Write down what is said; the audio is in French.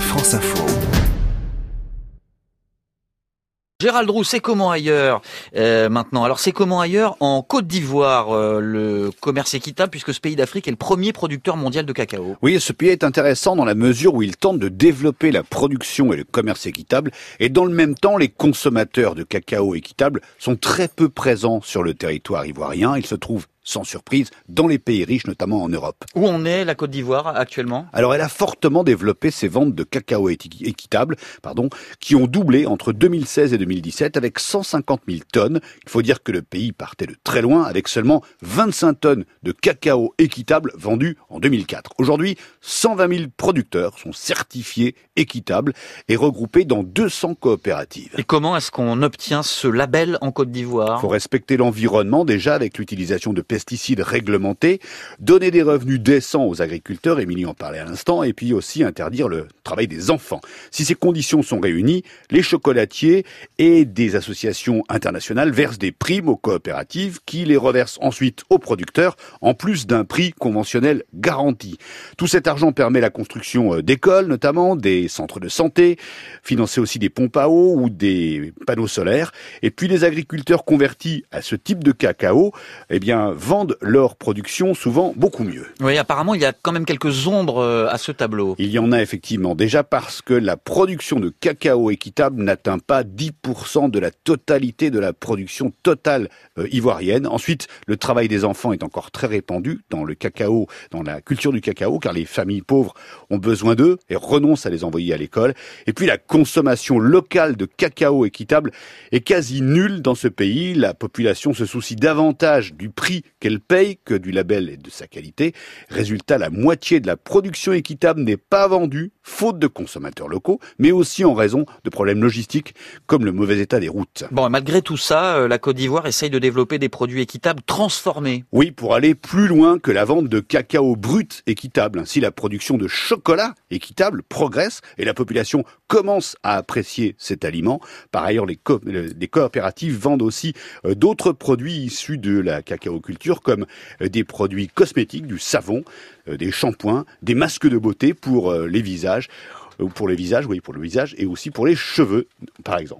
France Info. Gérald Roux, c'est comment ailleurs euh, maintenant? Alors c'est comment ailleurs? En Côte d'Ivoire, euh, le commerce équitable, puisque ce pays d'Afrique est le premier producteur mondial de cacao. Oui, ce pays est intéressant dans la mesure où il tente de développer la production et le commerce équitable, et dans le même temps, les consommateurs de cacao équitable sont très peu présents sur le territoire ivoirien. Ils se trouvent sans surprise, dans les pays riches, notamment en Europe. Où en est la Côte d'Ivoire actuellement? Alors, elle a fortement développé ses ventes de cacao équitable, pardon, qui ont doublé entre 2016 et 2017 avec 150 000 tonnes. Il faut dire que le pays partait de très loin avec seulement 25 tonnes de cacao équitable vendues en 2004. Aujourd'hui, 120 000 producteurs sont certifiés équitables et regroupés dans 200 coopératives. Et comment est-ce qu'on obtient ce label en Côte d'Ivoire? Il faut respecter l'environnement déjà avec l'utilisation de pesticides réglementés, donner des revenus décents aux agriculteurs, Émilie en parlait à l'instant, et puis aussi interdire le travail des enfants. Si ces conditions sont réunies, les chocolatiers et des associations internationales versent des primes aux coopératives qui les reversent ensuite aux producteurs en plus d'un prix conventionnel garanti. Tout cet argent permet la construction euh, d'écoles notamment, des centres de santé, financer aussi des pompes à eau ou des panneaux solaires. Et puis les agriculteurs convertis à ce type de cacao, eh bien, vendent leur production souvent beaucoup mieux. Oui, apparemment, il y a quand même quelques ombres euh, à ce tableau. Il y en a effectivement, déjà parce que la production de cacao équitable n'atteint pas 10% de la totalité de la production totale euh, ivoirienne. Ensuite, le travail des enfants est encore très répandu dans le cacao, dans la culture du cacao, car les familles pauvres ont besoin d'eux et renoncent à les envoyer à l'école. Et puis la consommation locale de cacao équitable est quasi nulle dans ce pays. La population se soucie davantage du prix qu'elle paye que du label et de sa qualité. Résultat, la moitié de la production équitable n'est pas vendue, faute de consommateurs locaux, mais aussi en raison de problèmes logistiques comme le mauvais état des routes. Bon, malgré tout ça, euh, la Côte d'Ivoire essaye de développer des produits équitables transformés. Oui, pour aller plus loin que la vente de cacao brut équitable. Ainsi, la production de chocolat équitable progresse et la population commence à apprécier cet aliment. Par ailleurs, les, les coopératives vendent aussi euh, d'autres produits issus de la cacao comme euh, des produits cosmétiques, du savon, euh, des shampoings, des masques de beauté pour euh, les visages, pour les visages, oui, pour le visage, et aussi pour les cheveux, par exemple.